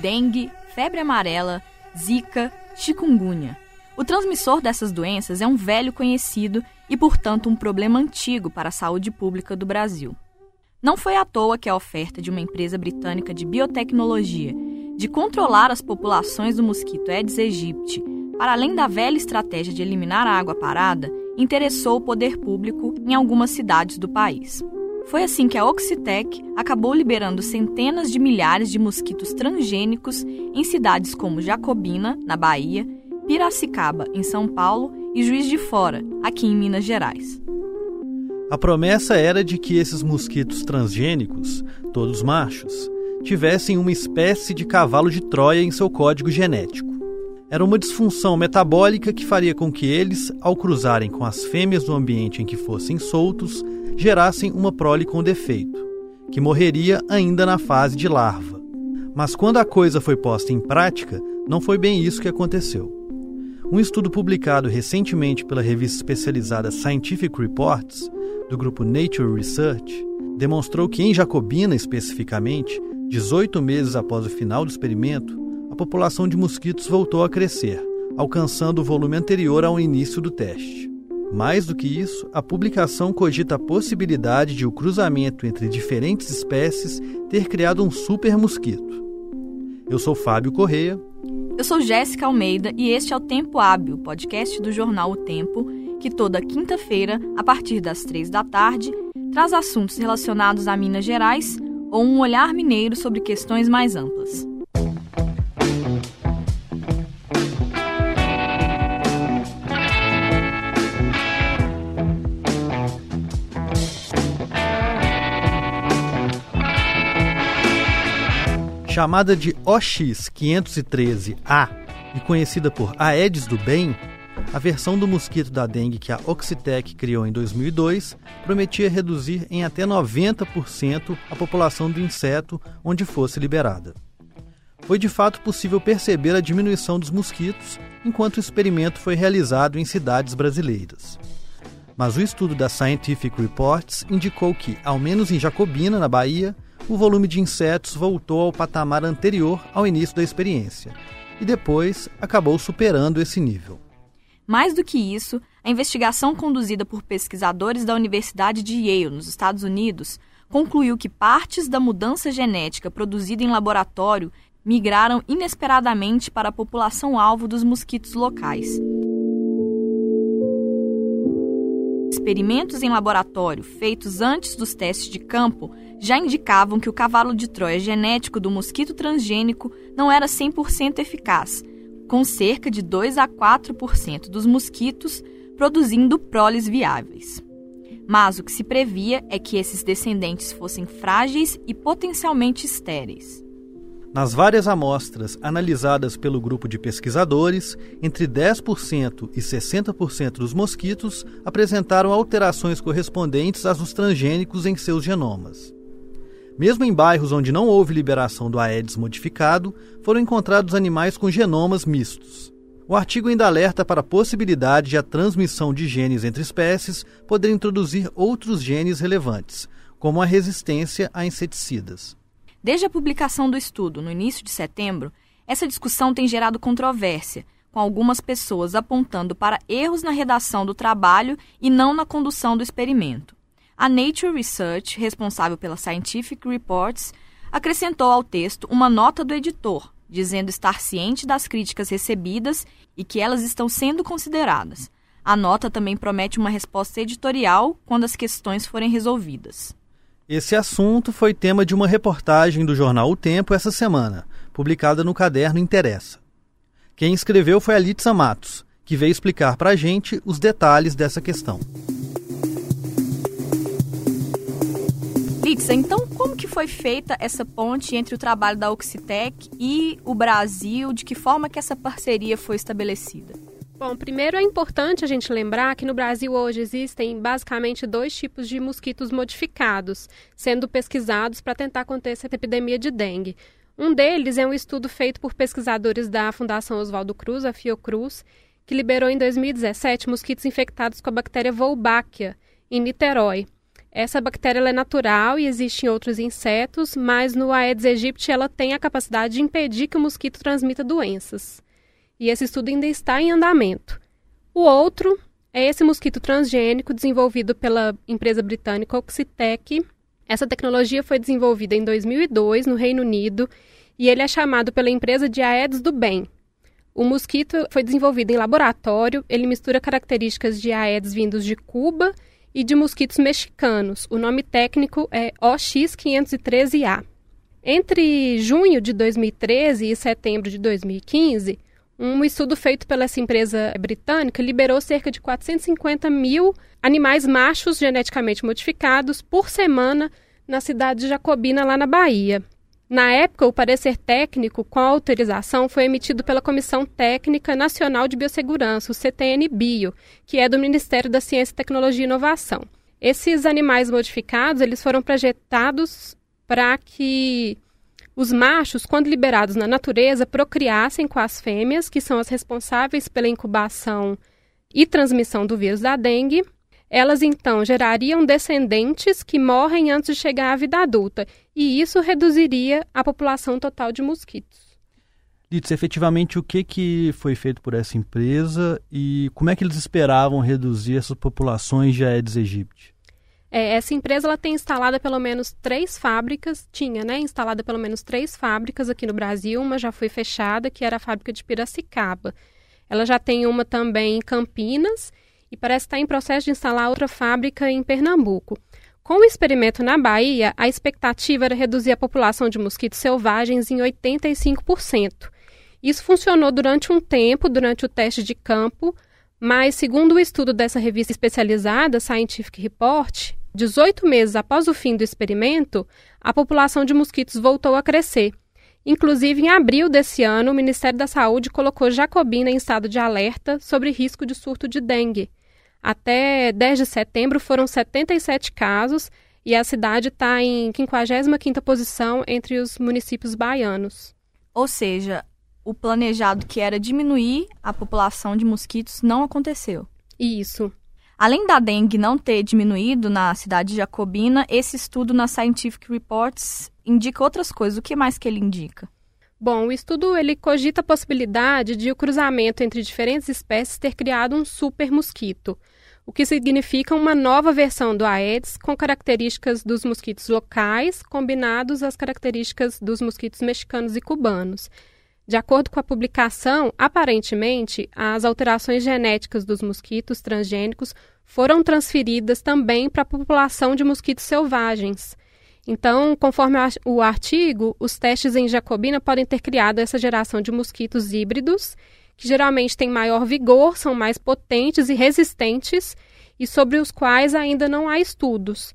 dengue, febre amarela, zika, chikungunya. O transmissor dessas doenças é um velho conhecido e, portanto, um problema antigo para a saúde pública do Brasil. Não foi à toa que a oferta de uma empresa britânica de biotecnologia de controlar as populações do mosquito Aedes aegypti, para além da velha estratégia de eliminar a água parada, interessou o poder público em algumas cidades do país. Foi assim que a Oxitec acabou liberando centenas de milhares de mosquitos transgênicos em cidades como Jacobina, na Bahia, Piracicaba, em São Paulo, e Juiz de Fora, aqui em Minas Gerais. A promessa era de que esses mosquitos transgênicos, todos machos, tivessem uma espécie de cavalo de Troia em seu código genético. Era uma disfunção metabólica que faria com que eles, ao cruzarem com as fêmeas do ambiente em que fossem soltos, gerassem uma prole com defeito, que morreria ainda na fase de larva. Mas quando a coisa foi posta em prática, não foi bem isso que aconteceu. Um estudo publicado recentemente pela revista especializada Scientific Reports, do grupo Nature Research, demonstrou que em Jacobina especificamente, 18 meses após o final do experimento, população de mosquitos voltou a crescer, alcançando o volume anterior ao início do teste. Mais do que isso, a publicação cogita a possibilidade de o cruzamento entre diferentes espécies ter criado um super mosquito. Eu sou Fábio Correia. Eu sou Jéssica Almeida e este é o Tempo Hábil, podcast do jornal O Tempo, que toda quinta-feira, a partir das três da tarde, traz assuntos relacionados a Minas Gerais ou um olhar mineiro sobre questões mais amplas. Chamada de OX513A e conhecida por Aedes do Bem, a versão do mosquito da dengue que a Oxitec criou em 2002 prometia reduzir em até 90% a população do inseto onde fosse liberada. Foi de fato possível perceber a diminuição dos mosquitos enquanto o experimento foi realizado em cidades brasileiras. Mas o estudo da Scientific Reports indicou que, ao menos em Jacobina, na Bahia, o volume de insetos voltou ao patamar anterior ao início da experiência e depois acabou superando esse nível. Mais do que isso, a investigação conduzida por pesquisadores da Universidade de Yale, nos Estados Unidos, concluiu que partes da mudança genética produzida em laboratório migraram inesperadamente para a população alvo dos mosquitos locais. Experimentos em laboratório feitos antes dos testes de campo já indicavam que o cavalo de Troia genético do mosquito transgênico não era 100% eficaz com cerca de 2 a 4% dos mosquitos produzindo proles viáveis. Mas o que se previa é que esses descendentes fossem frágeis e potencialmente estéreis. Nas várias amostras analisadas pelo grupo de pesquisadores, entre 10% e 60% dos mosquitos apresentaram alterações correspondentes dos transgênicos em seus genomas. Mesmo em bairros onde não houve liberação do Aedes modificado, foram encontrados animais com genomas mistos. O artigo ainda alerta para a possibilidade de a transmissão de genes entre espécies poder introduzir outros genes relevantes, como a resistência a inseticidas. Desde a publicação do estudo, no início de setembro, essa discussão tem gerado controvérsia, com algumas pessoas apontando para erros na redação do trabalho e não na condução do experimento. A Nature Research, responsável pela Scientific Reports, acrescentou ao texto uma nota do editor, dizendo estar ciente das críticas recebidas e que elas estão sendo consideradas. A nota também promete uma resposta editorial quando as questões forem resolvidas. Esse assunto foi tema de uma reportagem do jornal O Tempo essa semana, publicada no caderno Interessa. Quem escreveu foi a Litsa Matos, que veio explicar para a gente os detalhes dessa questão. Litsa, então como que foi feita essa ponte entre o trabalho da Oxitec e o Brasil? De que forma que essa parceria foi estabelecida? Bom, primeiro é importante a gente lembrar que no Brasil hoje existem basicamente dois tipos de mosquitos modificados sendo pesquisados para tentar conter essa epidemia de dengue. Um deles é um estudo feito por pesquisadores da Fundação Oswaldo Cruz, a Fiocruz, que liberou em 2017 mosquitos infectados com a bactéria Wolbachia em Niterói. Essa bactéria é natural e existe em outros insetos, mas no Aedes aegypti ela tem a capacidade de impedir que o mosquito transmita doenças. E esse estudo ainda está em andamento. O outro é esse mosquito transgênico desenvolvido pela empresa britânica Oxitec. Essa tecnologia foi desenvolvida em 2002 no Reino Unido e ele é chamado pela empresa de Aedes do Bem. O mosquito foi desenvolvido em laboratório, ele mistura características de Aedes vindos de Cuba e de mosquitos mexicanos. O nome técnico é OX513A. Entre junho de 2013 e setembro de 2015, um estudo feito pela essa empresa britânica liberou cerca de 450 mil animais machos geneticamente modificados por semana na cidade de Jacobina, lá na Bahia. Na época, o parecer técnico com autorização foi emitido pela Comissão Técnica Nacional de Biossegurança, o CTN-Bio, que é do Ministério da Ciência, Tecnologia e Inovação. Esses animais modificados, eles foram projetados para que os machos, quando liberados na natureza, procriassem com as fêmeas, que são as responsáveis pela incubação e transmissão do vírus da dengue, elas então gerariam descendentes que morrem antes de chegar à vida adulta, e isso reduziria a população total de mosquitos. Litz, efetivamente o que, que foi feito por essa empresa e como é que eles esperavam reduzir essas populações de Aedes aegypti? É, essa empresa ela tem instalada pelo menos três fábricas, tinha, né, instalada pelo menos três fábricas aqui no Brasil, uma já foi fechada, que era a fábrica de Piracicaba. Ela já tem uma também em Campinas e parece estar em processo de instalar outra fábrica em Pernambuco. Com o experimento na Bahia, a expectativa era reduzir a população de mosquitos selvagens em 85%. Isso funcionou durante um tempo, durante o teste de campo, mas, segundo o estudo dessa revista especializada, Scientific Report, 18 meses após o fim do experimento, a população de mosquitos voltou a crescer. Inclusive, em abril desse ano, o Ministério da Saúde colocou Jacobina em estado de alerta sobre risco de surto de dengue. Até 10 de setembro foram 77 casos e a cidade está em 55ª posição entre os municípios baianos. Ou seja, o planejado que era diminuir a população de mosquitos não aconteceu. Isso. Além da dengue não ter diminuído na cidade de Jacobina, esse estudo na Scientific Reports indica outras coisas. O que mais que ele indica? Bom, o estudo ele cogita a possibilidade de o cruzamento entre diferentes espécies ter criado um super mosquito, o que significa uma nova versão do Aedes com características dos mosquitos locais combinados às características dos mosquitos mexicanos e cubanos. De acordo com a publicação, aparentemente, as alterações genéticas dos mosquitos transgênicos foram transferidas também para a população de mosquitos selvagens. Então, conforme o artigo, os testes em Jacobina podem ter criado essa geração de mosquitos híbridos, que geralmente têm maior vigor, são mais potentes e resistentes, e sobre os quais ainda não há estudos.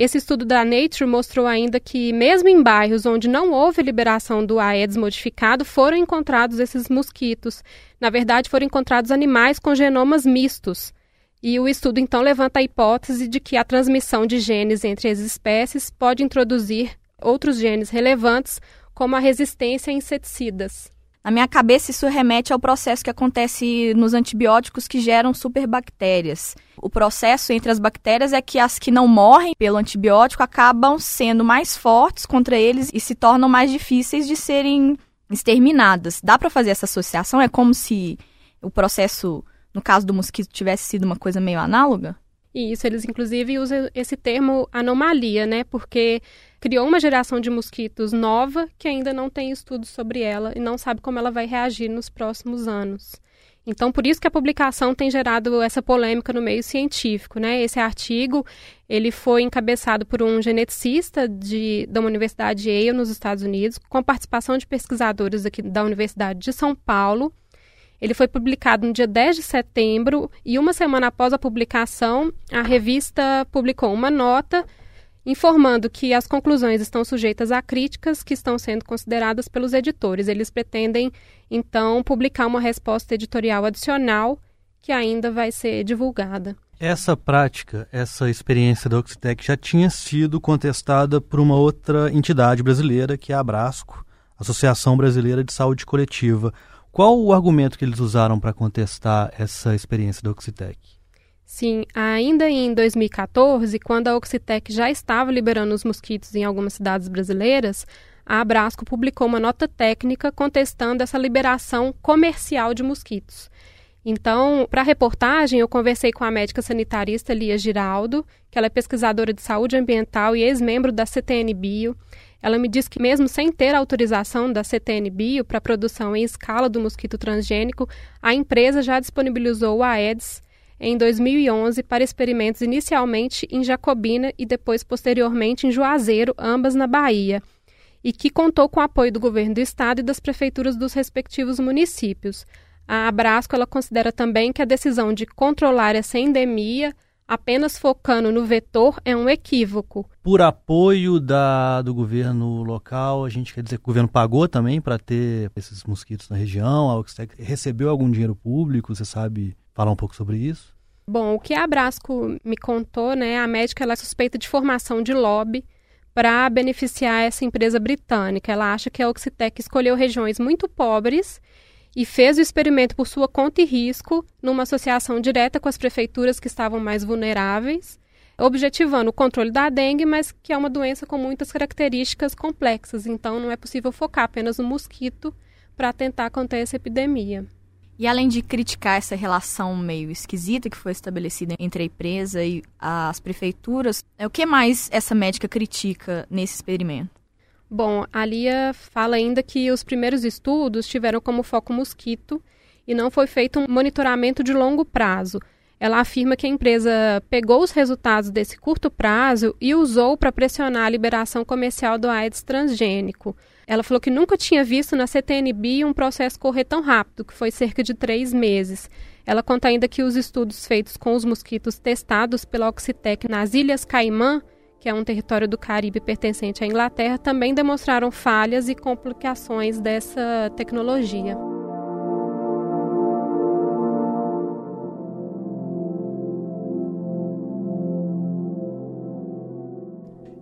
Esse estudo da Nature mostrou ainda que, mesmo em bairros onde não houve liberação do Aedes modificado, foram encontrados esses mosquitos. Na verdade, foram encontrados animais com genomas mistos. E o estudo então levanta a hipótese de que a transmissão de genes entre as espécies pode introduzir outros genes relevantes, como a resistência a inseticidas. Na minha cabeça, isso remete ao processo que acontece nos antibióticos que geram superbactérias. O processo entre as bactérias é que as que não morrem pelo antibiótico acabam sendo mais fortes contra eles e se tornam mais difíceis de serem exterminadas. Dá para fazer essa associação? É como se o processo no caso do mosquito tivesse sido uma coisa meio análoga? Isso, eles inclusive usam esse termo anomalia, né? Porque criou uma geração de mosquitos nova que ainda não tem estudos sobre ela e não sabe como ela vai reagir nos próximos anos. Então, por isso que a publicação tem gerado essa polêmica no meio científico, né? Esse artigo, ele foi encabeçado por um geneticista de, da Universidade Yale, nos Estados Unidos, com a participação de pesquisadores aqui da Universidade de São Paulo, ele foi publicado no dia 10 de setembro e uma semana após a publicação, a revista publicou uma nota informando que as conclusões estão sujeitas a críticas que estão sendo consideradas pelos editores. Eles pretendem, então, publicar uma resposta editorial adicional que ainda vai ser divulgada. Essa prática, essa experiência da Oxitec já tinha sido contestada por uma outra entidade brasileira, que é a Abrasco, Associação Brasileira de Saúde Coletiva. Qual o argumento que eles usaram para contestar essa experiência da Oxitec? Sim, ainda em 2014, quando a Oxitec já estava liberando os mosquitos em algumas cidades brasileiras, a Abrasco publicou uma nota técnica contestando essa liberação comercial de mosquitos. Então, para a reportagem, eu conversei com a médica sanitarista Lia Giraldo, que ela é pesquisadora de saúde ambiental e ex-membro da CTN Bio. Ela me disse que mesmo sem ter autorização da CTN Bio para a produção em escala do mosquito transgênico, a empresa já disponibilizou o Aedes em 2011 para experimentos inicialmente em Jacobina e depois posteriormente em Juazeiro, ambas na Bahia, e que contou com o apoio do governo do estado e das prefeituras dos respectivos municípios. A Abrasco ela considera também que a decisão de controlar essa endemia apenas focando no vetor é um equívoco. Por apoio da, do governo local, a gente quer dizer que o governo pagou também para ter esses mosquitos na região? A Oxtec recebeu algum dinheiro público? Você sabe falar um pouco sobre isso? Bom, o que a Abrasco me contou, né, a médica ela é suspeita de formação de lobby para beneficiar essa empresa britânica. Ela acha que a Oxitec escolheu regiões muito pobres e fez o experimento por sua conta e risco, numa associação direta com as prefeituras que estavam mais vulneráveis, objetivando o controle da dengue, mas que é uma doença com muitas características complexas, então não é possível focar apenas no mosquito para tentar conter essa epidemia. E além de criticar essa relação meio esquisita que foi estabelecida entre a empresa e as prefeituras, é o que mais essa médica critica nesse experimento? Bom, a Lia fala ainda que os primeiros estudos tiveram como foco mosquito e não foi feito um monitoramento de longo prazo. Ela afirma que a empresa pegou os resultados desse curto prazo e usou para pressionar a liberação comercial do AIDS transgênico. Ela falou que nunca tinha visto na CTNB um processo correr tão rápido, que foi cerca de três meses. Ela conta ainda que os estudos feitos com os mosquitos testados pela Oxitec nas Ilhas Caimã, que é um território do Caribe pertencente à Inglaterra, também demonstraram falhas e complicações dessa tecnologia.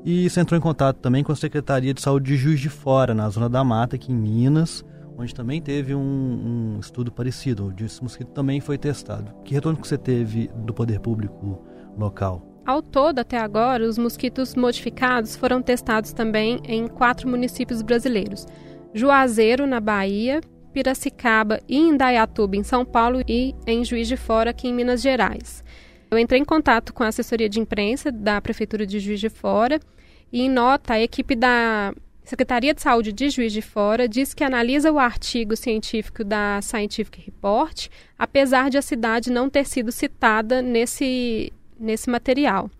E você entrou em contato também com a Secretaria de Saúde de Juiz de Fora, na Zona da Mata, aqui em Minas, onde também teve um, um estudo parecido, onde esse mosquito também foi testado. Que retorno que você teve do poder público local? Ao todo, até agora, os mosquitos modificados foram testados também em quatro municípios brasileiros: Juazeiro, na Bahia, Piracicaba e Indaiatuba, em São Paulo, e em Juiz de Fora, aqui em Minas Gerais. Eu entrei em contato com a assessoria de imprensa da Prefeitura de Juiz de Fora e, em nota, a equipe da Secretaria de Saúde de Juiz de Fora diz que analisa o artigo científico da Scientific Report, apesar de a cidade não ter sido citada nesse, nesse material.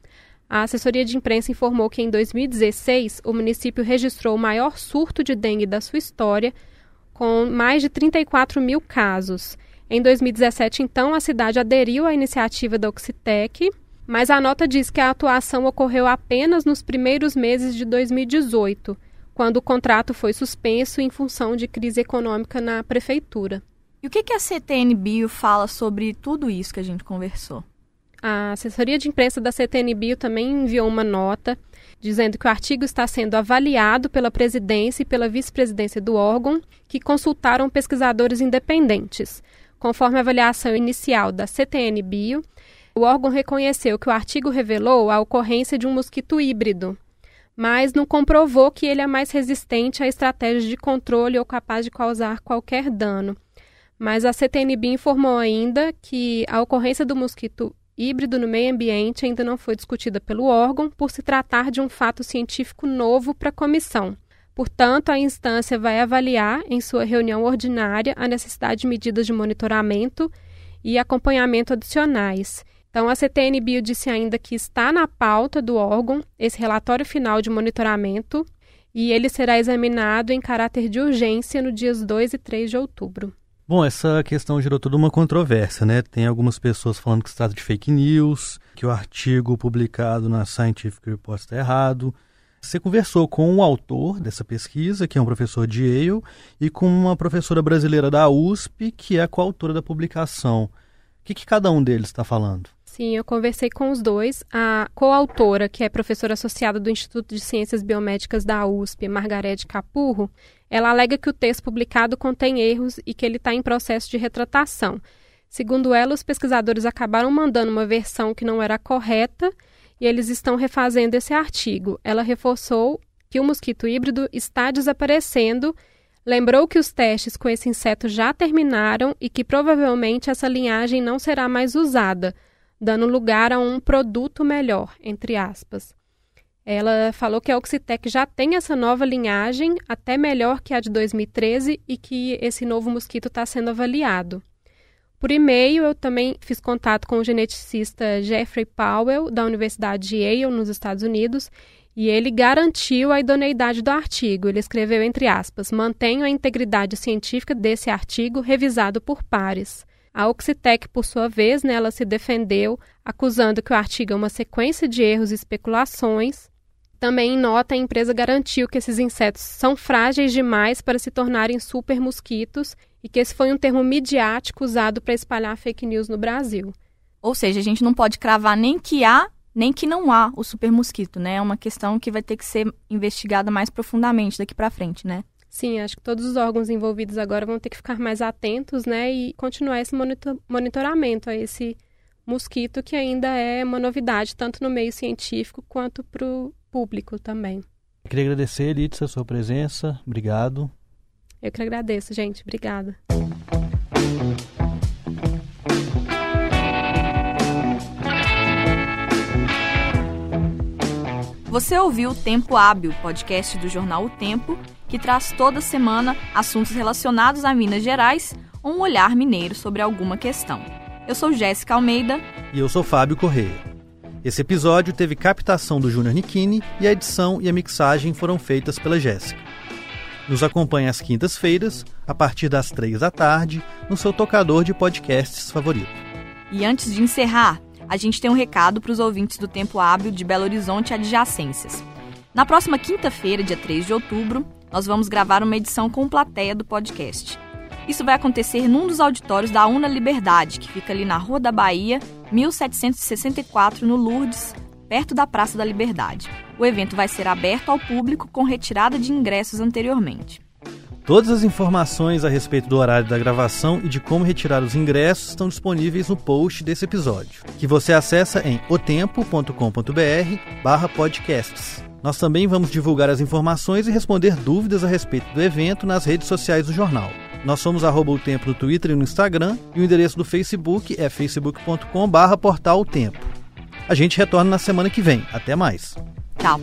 A assessoria de imprensa informou que em 2016 o município registrou o maior surto de dengue da sua história, com mais de 34 mil casos. Em 2017, então, a cidade aderiu à iniciativa da Oxitec mas a nota diz que a atuação ocorreu apenas nos primeiros meses de 2018, quando o contrato foi suspenso em função de crise econômica na prefeitura. E o que, que a CTN Bio fala sobre tudo isso que a gente conversou? A assessoria de imprensa da CTN Bio também enviou uma nota dizendo que o artigo está sendo avaliado pela presidência e pela vice-presidência do órgão, que consultaram pesquisadores independentes. Conforme a avaliação inicial da CTN Bio, o órgão reconheceu que o artigo revelou a ocorrência de um mosquito híbrido, mas não comprovou que ele é mais resistente a estratégias de controle ou capaz de causar qualquer dano. Mas a CTNB informou ainda que a ocorrência do mosquito híbrido no meio ambiente ainda não foi discutida pelo órgão, por se tratar de um fato científico novo para a comissão. Portanto, a instância vai avaliar, em sua reunião ordinária, a necessidade de medidas de monitoramento e acompanhamento adicionais. Então, a CTN Bio disse ainda que está na pauta do órgão esse relatório final de monitoramento e ele será examinado em caráter de urgência no dias 2 e 3 de outubro. Bom, essa questão gerou toda uma controvérsia, né? Tem algumas pessoas falando que se trata de fake news, que o artigo publicado na Scientific Report está errado. Você conversou com o autor dessa pesquisa, que é um professor de Yale, e com uma professora brasileira da USP, que é coautora da publicação. O que, que cada um deles está falando? Sim, eu conversei com os dois. A coautora, que é professora associada do Instituto de Ciências Biomédicas da USP, Margarete Capurro, ela alega que o texto publicado contém erros e que ele está em processo de retratação. Segundo ela, os pesquisadores acabaram mandando uma versão que não era correta e eles estão refazendo esse artigo. Ela reforçou que o mosquito híbrido está desaparecendo, lembrou que os testes com esse inseto já terminaram e que provavelmente essa linhagem não será mais usada, dando lugar a um produto melhor, entre aspas. Ela falou que a Oxitec já tem essa nova linhagem, até melhor que a de 2013, e que esse novo mosquito está sendo avaliado. Por e-mail, eu também fiz contato com o geneticista Jeffrey Powell, da Universidade de Yale, nos Estados Unidos, e ele garantiu a idoneidade do artigo. Ele escreveu entre aspas: "Mantenho a integridade científica desse artigo revisado por pares". A Oxitec, por sua vez, né, ela se defendeu, acusando que o artigo é uma sequência de erros e especulações também em nota, a empresa garantiu que esses insetos são frágeis demais para se tornarem super mosquitos e que esse foi um termo midiático usado para espalhar fake news no Brasil. Ou seja, a gente não pode cravar nem que há, nem que não há o super mosquito, né? É uma questão que vai ter que ser investigada mais profundamente daqui para frente, né? Sim, acho que todos os órgãos envolvidos agora vão ter que ficar mais atentos, né, e continuar esse monitor monitoramento a esse mosquito que ainda é uma novidade tanto no meio científico quanto para o público também. Queria agradecer, Elitza, a sua presença. Obrigado. Eu que agradeço, gente. Obrigada. Você ouviu o Tempo Hábil, podcast do jornal O Tempo, que traz toda semana assuntos relacionados a Minas Gerais ou um olhar mineiro sobre alguma questão. Eu sou Jéssica Almeida. E eu sou Fábio Correia. Esse episódio teve captação do Júnior Nikini e a edição e a mixagem foram feitas pela Jéssica. Nos acompanhe às quintas-feiras, a partir das três da tarde, no seu tocador de podcasts favorito. E antes de encerrar, a gente tem um recado para os ouvintes do Tempo Hábil de Belo Horizonte e adjacências. Na próxima quinta-feira, dia 3 de outubro, nós vamos gravar uma edição com plateia do podcast. Isso vai acontecer num dos auditórios da Una Liberdade, que fica ali na Rua da Bahia, 1764, no Lourdes, perto da Praça da Liberdade. O evento vai ser aberto ao público com retirada de ingressos anteriormente. Todas as informações a respeito do horário da gravação e de como retirar os ingressos estão disponíveis no post desse episódio, que você acessa em otempo.com.br/podcasts. Nós também vamos divulgar as informações e responder dúvidas a respeito do evento nas redes sociais do jornal. Nós somos arroba o Tempo no Twitter e no Instagram e o endereço do Facebook é facebook.com portal Tempo. A gente retorna na semana que vem. Até mais. Tchau.